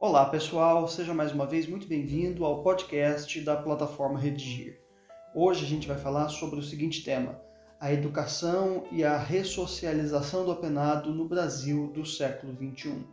Olá pessoal, seja mais uma vez muito bem-vindo ao podcast da plataforma Redigir. Hoje a gente vai falar sobre o seguinte tema: a educação e a ressocialização do apenado no Brasil do século XXI.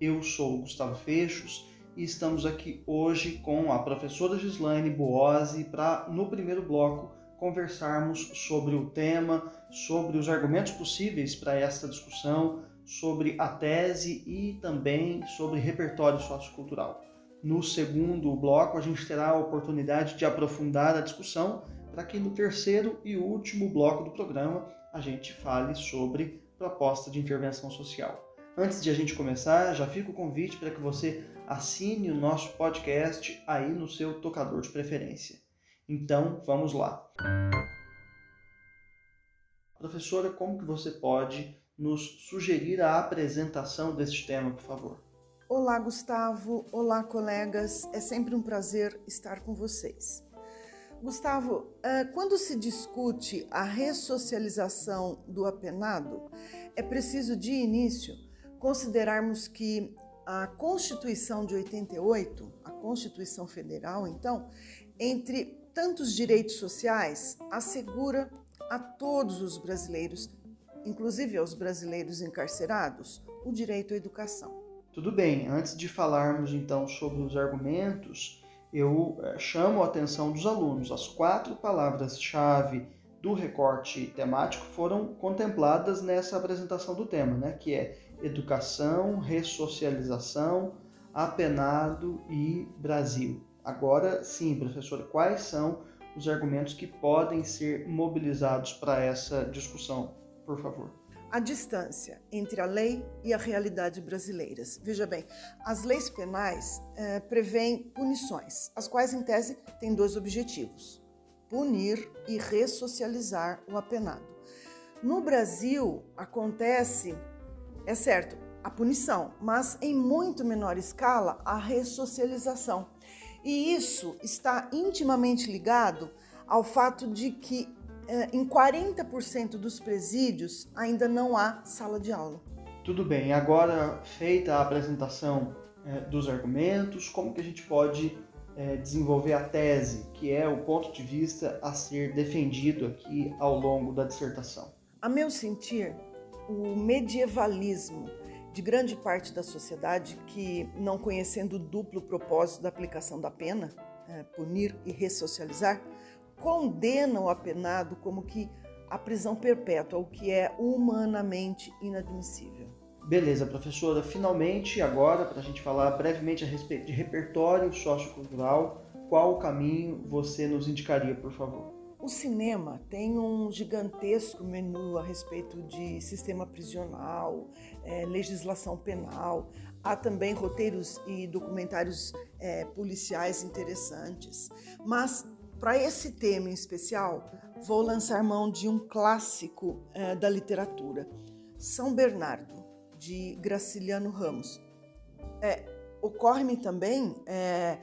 Eu sou Gustavo Fechos e estamos aqui hoje com a professora Gislaine Boose para, no primeiro bloco, conversarmos sobre o tema, sobre os argumentos possíveis para esta discussão, sobre a tese e também sobre repertório sociocultural. No segundo bloco, a gente terá a oportunidade de aprofundar a discussão para que no terceiro e último bloco do programa a gente fale sobre proposta de intervenção social. Antes de a gente começar, já fica o convite para que você assine o nosso podcast aí no seu tocador de preferência. Então, vamos lá. Professora, como que você pode nos sugerir a apresentação deste tema, por favor? Olá, Gustavo. Olá, colegas. É sempre um prazer estar com vocês. Gustavo, eh, quando se discute a ressocialização do apenado, é preciso de início considerarmos que a Constituição de 88, a Constituição Federal, então, entre tantos direitos sociais, assegura a todos os brasileiros inclusive aos brasileiros encarcerados, o direito à educação. Tudo bem, antes de falarmos então sobre os argumentos, eu eh, chamo a atenção dos alunos. As quatro palavras-chave do recorte temático foram contempladas nessa apresentação do tema, né? que é educação, ressocialização, apenado e Brasil. Agora sim, professor, quais são os argumentos que podem ser mobilizados para essa discussão? Por favor. A distância entre a lei e a realidade brasileiras. Veja bem, as leis penais eh, prevêem punições, as quais, em tese, têm dois objetivos: punir e ressocializar o apenado. No Brasil, acontece, é certo, a punição, mas em muito menor escala a ressocialização. E isso está intimamente ligado ao fato de que em 40% dos presídios ainda não há sala de aula. Tudo bem, agora feita a apresentação é, dos argumentos, como que a gente pode é, desenvolver a tese, que é o ponto de vista a ser defendido aqui ao longo da dissertação? A meu sentir, o medievalismo de grande parte da sociedade que, não conhecendo o duplo propósito da aplicação da pena, é, punir e ressocializar, condenam o apenado como que a prisão perpétua, o que é humanamente inadmissível. Beleza, professora. Finalmente, agora, para a gente falar brevemente a respeito de repertório sociocultural, qual o caminho você nos indicaria, por favor? O cinema tem um gigantesco menu a respeito de sistema prisional, é, legislação penal. Há também roteiros e documentários é, policiais interessantes. Mas para esse tema em especial, vou lançar mão de um clássico é, da literatura, São Bernardo, de Graciliano Ramos. É, Ocorre-me também, é,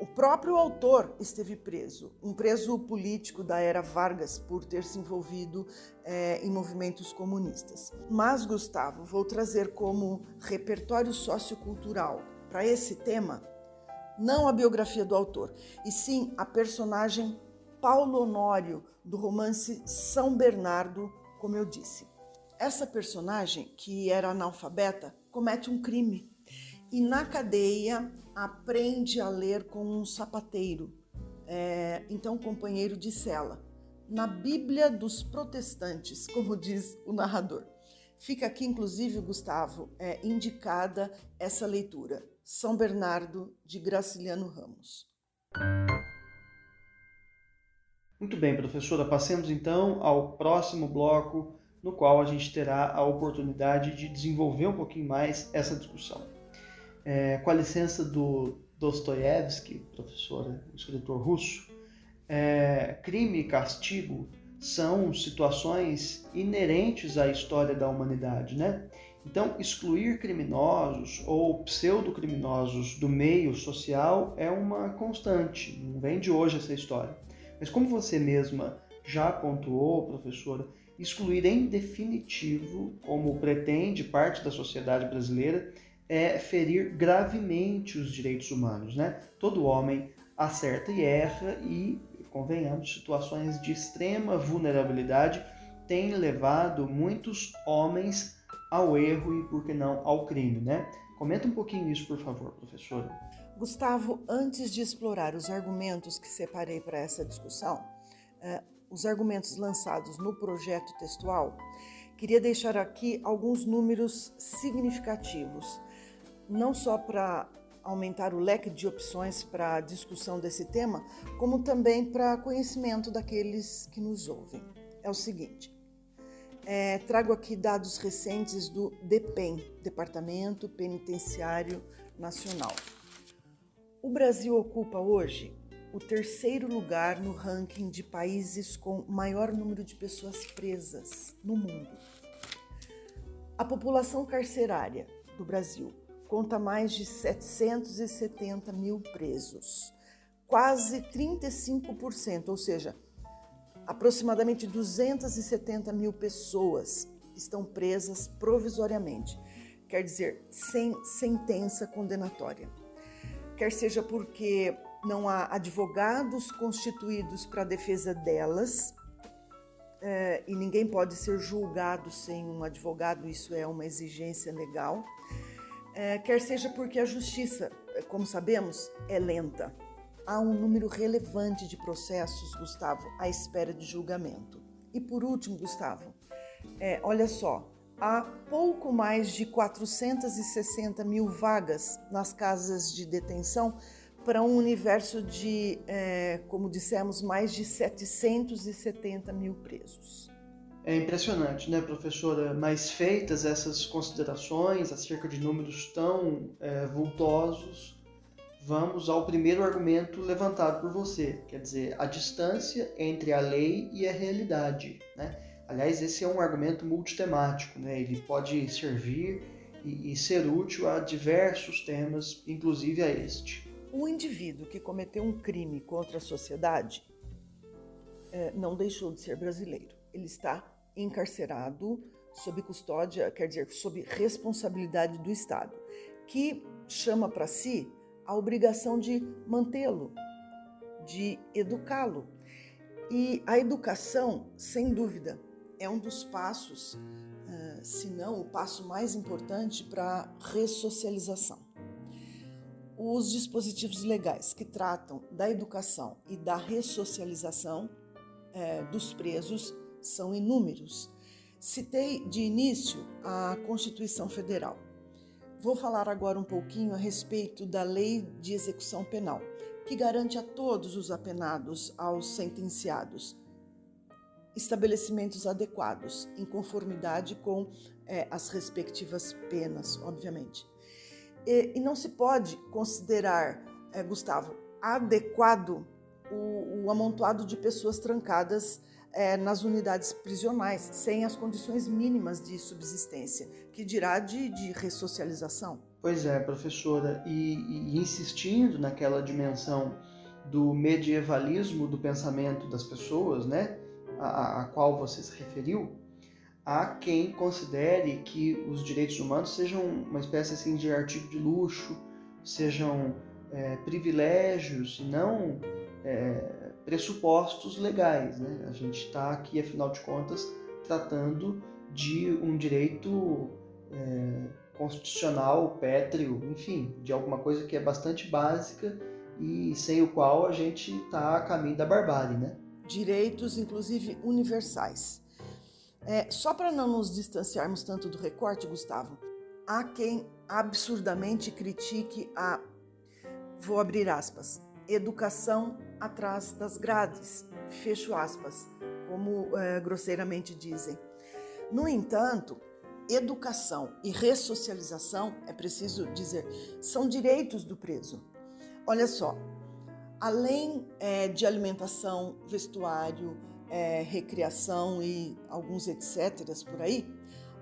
o próprio autor esteve preso, um preso político da era Vargas por ter se envolvido é, em movimentos comunistas. Mas, Gustavo, vou trazer como repertório sociocultural para esse tema não a biografia do autor, e sim a personagem Paulo Honório do romance São Bernardo, como eu disse. Essa personagem, que era analfabeta, comete um crime e na cadeia aprende a ler com um sapateiro, é, então companheiro de cela, na Bíblia dos Protestantes, como diz o narrador. Fica aqui, inclusive, Gustavo, é, indicada essa leitura. São Bernardo de Graciliano Ramos. Muito bem, professora. Passemos então ao próximo bloco, no qual a gente terá a oportunidade de desenvolver um pouquinho mais essa discussão. É, com a licença do Dostoiévski, professora, escritor russo, é, crime e castigo são situações inerentes à história da humanidade, né? Então, excluir criminosos ou pseudo-criminosos do meio social é uma constante, não vem de hoje essa história. Mas como você mesma já pontuou, professora, excluir em definitivo, como pretende parte da sociedade brasileira, é ferir gravemente os direitos humanos, né? Todo homem acerta e erra e, convenhamos, situações de extrema vulnerabilidade têm levado muitos homens ao erro e, por que não, ao crime, né? Comenta um pouquinho isso, por favor, professora. Gustavo, antes de explorar os argumentos que separei para essa discussão, eh, os argumentos lançados no projeto textual, queria deixar aqui alguns números significativos, não só para aumentar o leque de opções para a discussão desse tema, como também para conhecimento daqueles que nos ouvem. É o seguinte: é, trago aqui dados recentes do DEPEN, Departamento Penitenciário Nacional. O Brasil ocupa hoje o terceiro lugar no ranking de países com maior número de pessoas presas no mundo. A população carcerária do Brasil conta mais de 770 mil presos, quase 35%, ou seja, aproximadamente 270 mil pessoas estão presas provisoriamente, quer dizer, sem sentença condenatória. Quer seja porque não há advogados constituídos para a defesa delas, é, e ninguém pode ser julgado sem um advogado, isso é uma exigência legal é, quer seja porque a justiça, como sabemos, é lenta. Há um número relevante de processos, Gustavo, à espera de julgamento. E por último, Gustavo, é, olha só, há pouco mais de 460 mil vagas nas casas de detenção para um universo de, é, como dissemos, mais de 770 mil presos. É impressionante, né, professora? Mas feitas essas considerações acerca de números tão é, vultosos, vamos ao primeiro argumento levantado por você, quer dizer, a distância entre a lei e a realidade, né? Aliás, esse é um argumento multitemático, né? Ele pode servir e, e ser útil a diversos temas, inclusive a este. O indivíduo que cometeu um crime contra a sociedade é, não deixou de ser brasileiro. Ele está encarcerado sob custódia, quer dizer, sob responsabilidade do Estado, que chama para si a obrigação de mantê-lo, de educá-lo. E a educação, sem dúvida, é um dos passos, uh, se não o passo mais importante para a ressocialização. Os dispositivos legais que tratam da educação e da ressocialização uh, dos presos são inúmeros. Citei de início a Constituição Federal. Vou falar agora um pouquinho a respeito da Lei de Execução Penal, que garante a todos os apenados aos sentenciados estabelecimentos adequados, em conformidade com é, as respectivas penas, obviamente. E, e, não se pode considerar, é, Gustavo, adequado o, o amontoado de pessoas trancadas é, nas unidades prisionais, sem as condições mínimas de subsistência, que dirá de, de ressocialização. Pois é, professora, e, e insistindo naquela dimensão do medievalismo do pensamento das pessoas, né, a, a qual você se referiu, há quem considere que os direitos humanos sejam uma espécie assim de artigo de luxo, sejam é, privilégios e não é, pressupostos legais. Né? A gente está aqui, afinal de contas, tratando de um direito é, constitucional, pétreo, enfim, de alguma coisa que é bastante básica e sem o qual a gente está a caminho da barbárie, né? Direitos, inclusive universais. É, só para não nos distanciarmos tanto do recorte, Gustavo, há quem absurdamente critique a, vou abrir aspas, educação atrás das grades, fecho aspas, como é, grosseiramente dizem. No entanto, educação e ressocialização, é preciso dizer, são direitos do preso. Olha só, além é, de alimentação, vestuário, é, recreação e alguns etc. por aí,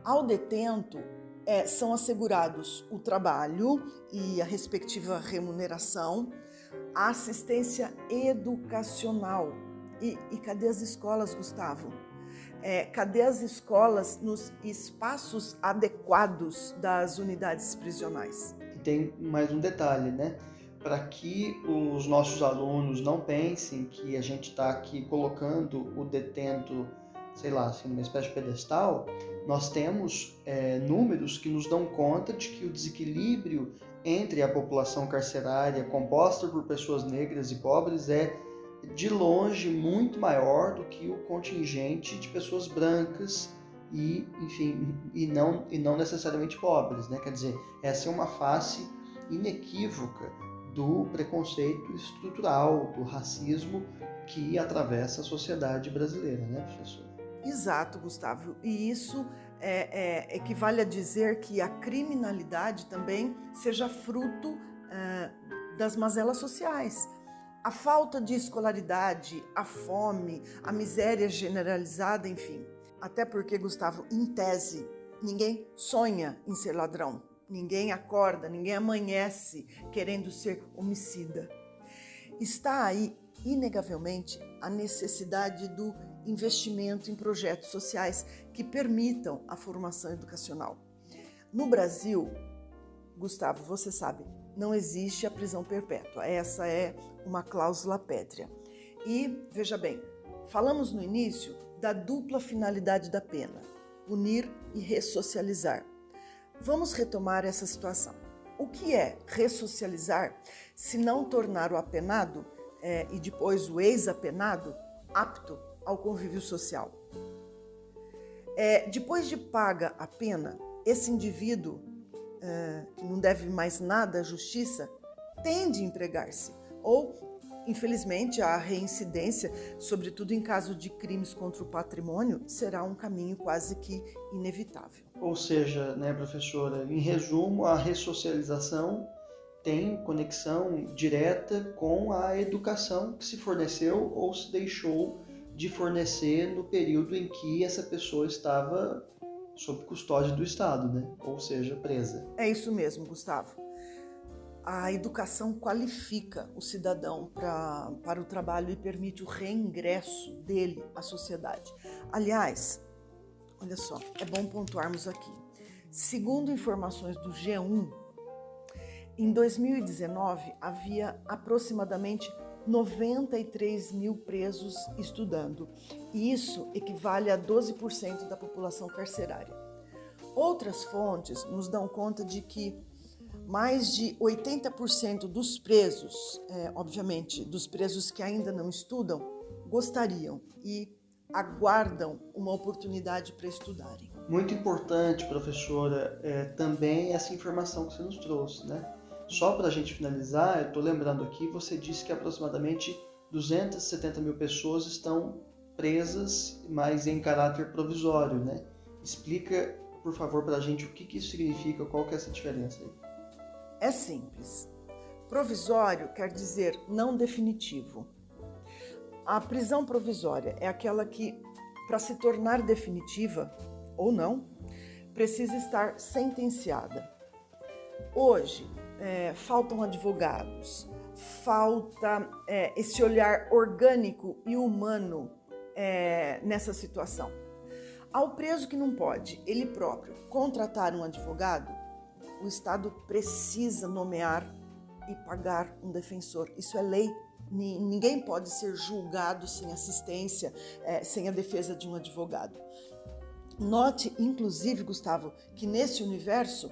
ao detento é, são assegurados o trabalho e a respectiva remuneração a assistência educacional. E, e cadê as escolas, Gustavo? É, cadê as escolas nos espaços adequados das unidades prisionais? Tem mais um detalhe, né? Para que os nossos alunos não pensem que a gente está aqui colocando o detento, sei lá, assim, numa espécie de pedestal, nós temos é, números que nos dão conta de que o desequilíbrio entre a população carcerária composta por pessoas negras e pobres é de longe muito maior do que o contingente de pessoas brancas e, enfim, e não, e não necessariamente pobres, né? Quer dizer, essa é uma face inequívoca do preconceito estrutural, do racismo que atravessa a sociedade brasileira, né, professor? Exato, Gustavo. E isso é, é, equivale a dizer que a criminalidade também seja fruto é, das mazelas sociais. A falta de escolaridade, a fome, a miséria generalizada, enfim. Até porque, Gustavo, em tese, ninguém sonha em ser ladrão. Ninguém acorda, ninguém amanhece querendo ser homicida. Está aí, inegavelmente, a necessidade do investimento em projetos sociais que permitam a formação educacional. No Brasil, Gustavo, você sabe, não existe a prisão perpétua. Essa é uma cláusula pétrea. E, veja bem, falamos no início da dupla finalidade da pena: punir e ressocializar. Vamos retomar essa situação. O que é ressocializar se não tornar o apenado é, e depois o ex-apenado apto ao convívio social. É, depois de paga a pena, esse indivíduo, é, que não deve mais nada à justiça, tende a empregar-se. Ou, infelizmente, a reincidência, sobretudo em caso de crimes contra o patrimônio, será um caminho quase que inevitável. Ou seja, né, professora, em resumo, a ressocialização tem conexão direta com a educação que se forneceu ou se deixou de fornecer no período em que essa pessoa estava sob custódia do Estado, né? ou seja, presa. É isso mesmo, Gustavo. A educação qualifica o cidadão pra, para o trabalho e permite o reingresso dele à sociedade. Aliás, olha só, é bom pontuarmos aqui. Segundo informações do G1, em 2019 havia aproximadamente 93 mil presos estudando. E isso equivale a 12% da população carcerária. Outras fontes nos dão conta de que mais de 80% dos presos, é, obviamente, dos presos que ainda não estudam, gostariam e aguardam uma oportunidade para estudarem. Muito importante, professora, é, também essa informação que você nos trouxe, né? Só para a gente finalizar, eu estou lembrando aqui, você disse que aproximadamente 270 mil pessoas estão presas, mas em caráter provisório, né? Explica, por favor, para a gente o que, que isso significa, qual que é essa diferença aí. É simples. Provisório quer dizer não definitivo. A prisão provisória é aquela que, para se tornar definitiva ou não, precisa estar sentenciada. Hoje, é, faltam advogados, falta é, esse olhar orgânico e humano é, nessa situação. Ao preso que não pode, ele próprio, contratar um advogado, o Estado precisa nomear e pagar um defensor. Isso é lei. Ninguém pode ser julgado sem assistência, é, sem a defesa de um advogado. Note, inclusive, Gustavo, que nesse universo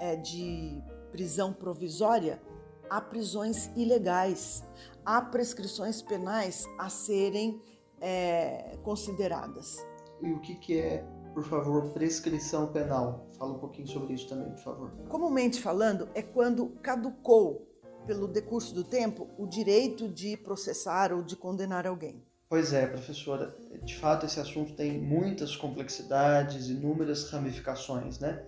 é, de prisão provisória, há prisões ilegais, há prescrições penais a serem é, consideradas. E o que, que é, por favor, prescrição penal? Fala um pouquinho sobre isso também, por favor. Comumente falando, é quando caducou, pelo decurso do tempo, o direito de processar ou de condenar alguém. Pois é, professora. De fato, esse assunto tem muitas complexidades, inúmeras ramificações, né?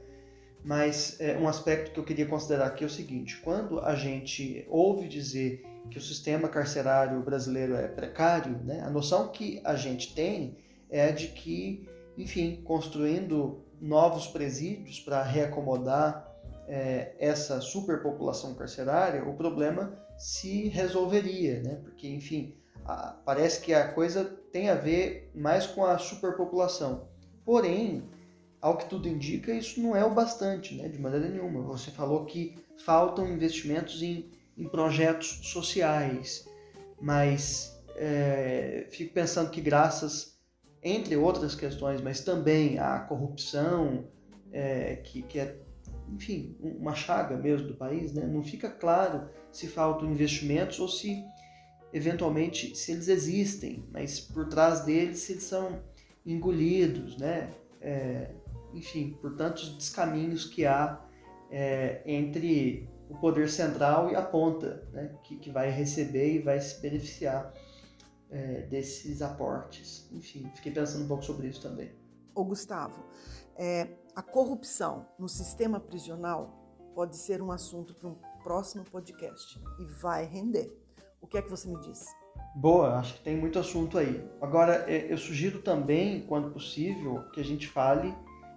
Mas é, um aspecto que eu queria considerar aqui é o seguinte: quando a gente ouve dizer que o sistema carcerário brasileiro é precário, né, a noção que a gente tem é de que, enfim, construindo novos presídios para reacomodar é, essa superpopulação carcerária, o problema se resolveria, né? Porque, enfim, parece que a coisa tem a ver mais com a superpopulação. Porém, ao que tudo indica, isso não é o bastante, né? de maneira nenhuma. Você falou que faltam investimentos em, em projetos sociais, mas é, fico pensando que graças, entre outras questões, mas também a corrupção, é, que, que é, enfim, uma chaga mesmo do país, né? não fica claro se faltam investimentos ou se, eventualmente, se eles existem, mas por trás deles, se eles são engolidos, né? É, enfim, por tantos descaminhos que há é, entre o poder central e a ponta, né, que, que vai receber e vai se beneficiar é, desses aportes. Enfim, fiquei pensando um pouco sobre isso também. Ô Gustavo, é, a corrupção no sistema prisional pode ser um assunto para um próximo podcast e vai render. O que é que você me diz? Boa, acho que tem muito assunto aí. Agora, é, eu sugiro também, quando possível, que a gente fale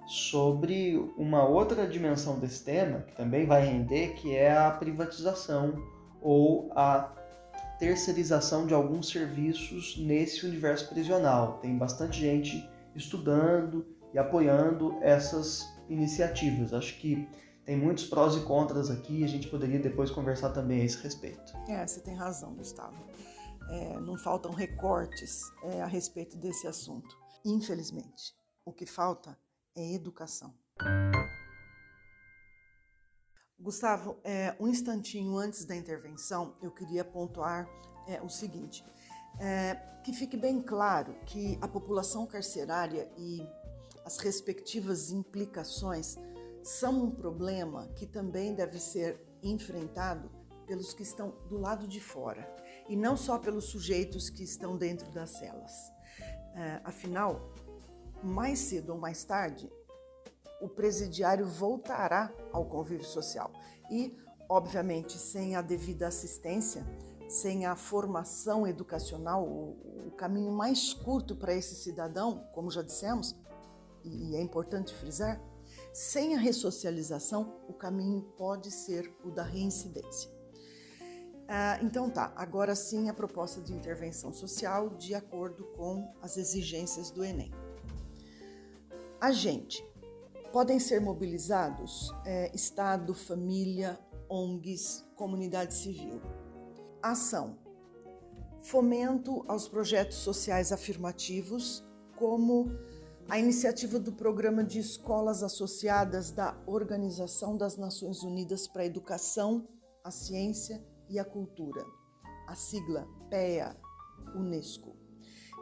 sobre uma outra dimensão desse tema, que também vai render, que é a privatização ou a terceirização de alguns serviços nesse universo prisional. Tem bastante gente estudando e apoiando essas iniciativas. Acho que tem muitos prós e contras aqui, a gente poderia depois conversar também a esse respeito. É, você tem razão, Gustavo. É, não faltam recortes é, a respeito desse assunto. Infelizmente, o que falta é educação. Gustavo, é, um instantinho antes da intervenção, eu queria pontuar é, o seguinte: é, que fique bem claro que a população carcerária e as respectivas implicações são um problema que também deve ser enfrentado pelos que estão do lado de fora e não só pelos sujeitos que estão dentro das celas. É, afinal, mais cedo ou mais tarde, o presidiário voltará ao convívio social. E, obviamente, sem a devida assistência, sem a formação educacional, o, o caminho mais curto para esse cidadão, como já dissemos, e é importante frisar, sem a ressocialização, o caminho pode ser o da reincidência. Ah, então tá, agora sim a proposta de intervenção social de acordo com as exigências do Enem. Agente. Podem ser mobilizados é, Estado, família, ONGs, comunidade civil. Ação. Fomento aos projetos sociais afirmativos, como a iniciativa do Programa de Escolas Associadas da Organização das Nações Unidas para a Educação, a Ciência e a Cultura, a sigla PEA, Unesco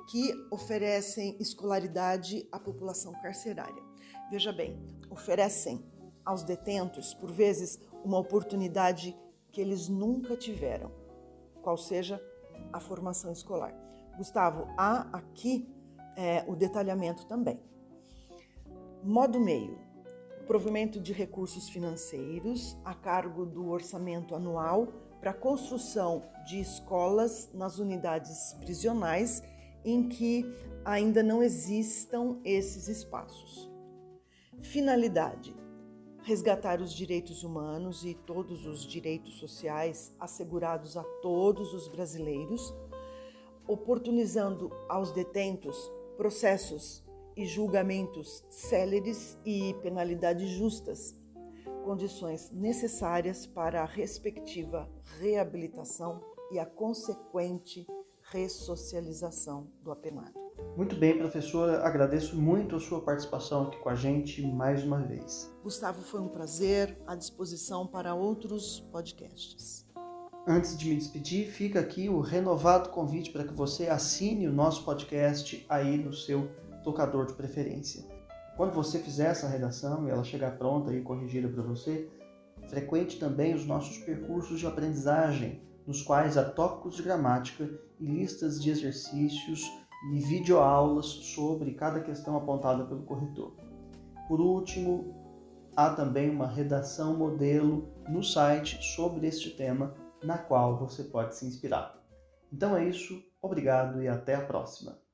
que oferecem escolaridade à população carcerária. Veja bem, oferecem aos detentos, por vezes, uma oportunidade que eles nunca tiveram, qual seja a formação escolar. Gustavo, há aqui é, o detalhamento também. Modo meio: provimento de recursos financeiros a cargo do orçamento anual para a construção de escolas nas unidades prisionais em que ainda não existam esses espaços. Finalidade: resgatar os direitos humanos e todos os direitos sociais assegurados a todos os brasileiros, oportunizando aos detentos processos e julgamentos céleres e penalidades justas, condições necessárias para a respectiva reabilitação e a consequente ressocialização do apenado. Muito bem, professora, agradeço muito a sua participação aqui com a gente mais uma vez. Gustavo, foi um prazer, à disposição para outros podcasts. Antes de me despedir, fica aqui o renovado convite para que você assine o nosso podcast aí no seu tocador de preferência. Quando você fizer essa redação e ela chegar pronta e corrigida para você, frequente também os nossos percursos de aprendizagem nos quais há tópicos de gramática e listas de exercícios e videoaulas sobre cada questão apontada pelo corretor. Por último, há também uma redação modelo no site sobre este tema, na qual você pode se inspirar. Então é isso, obrigado e até a próxima!